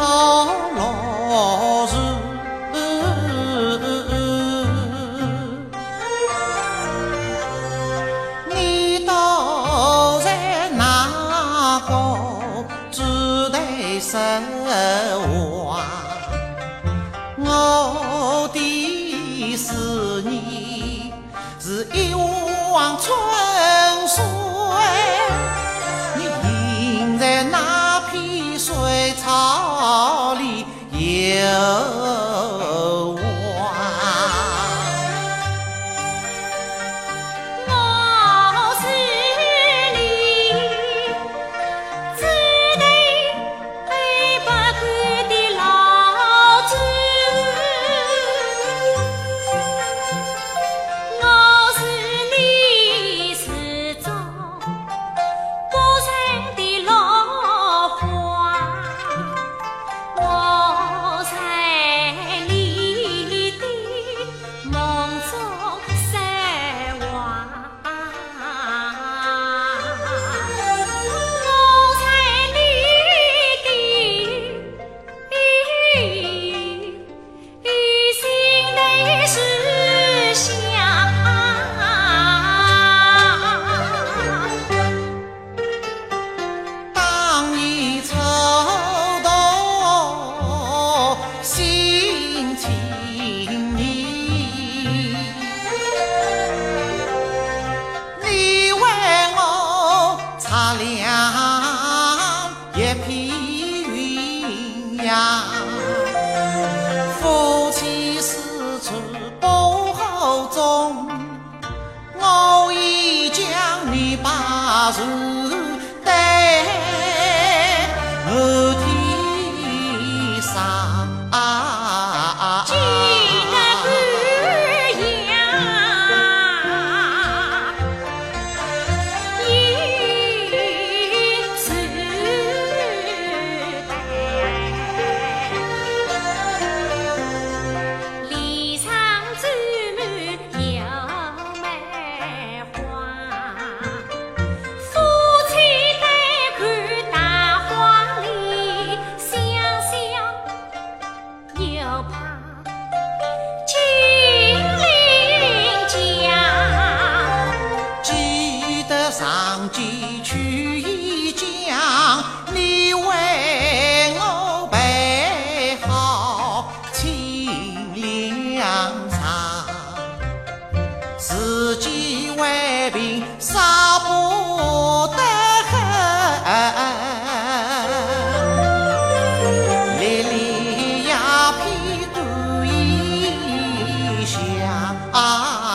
老时你倒在哪个枝头上我的思念是一汪春水啊。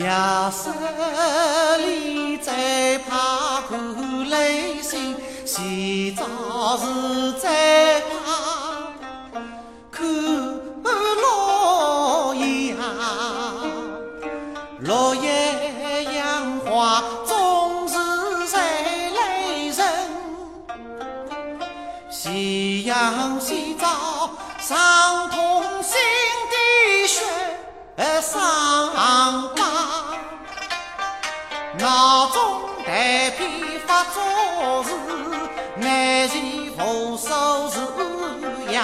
夜色里在怕看流星，洗澡时在怕看落叶，落叶杨花总是在泪人。夕阳西照，伤痛朝中代披发作事，眼前扶手是呀，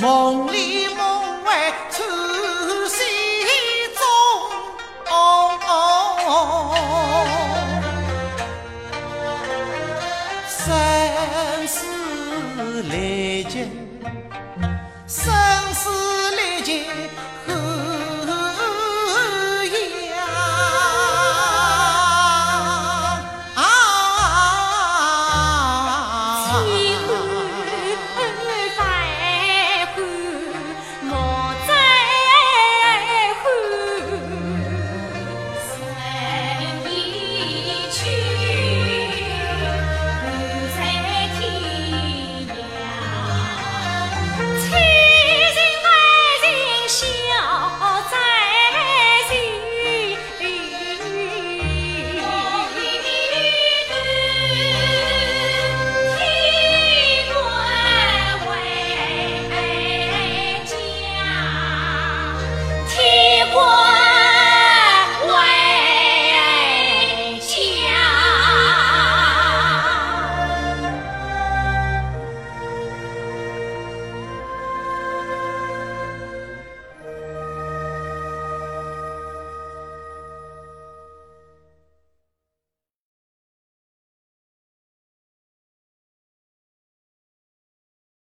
梦里梦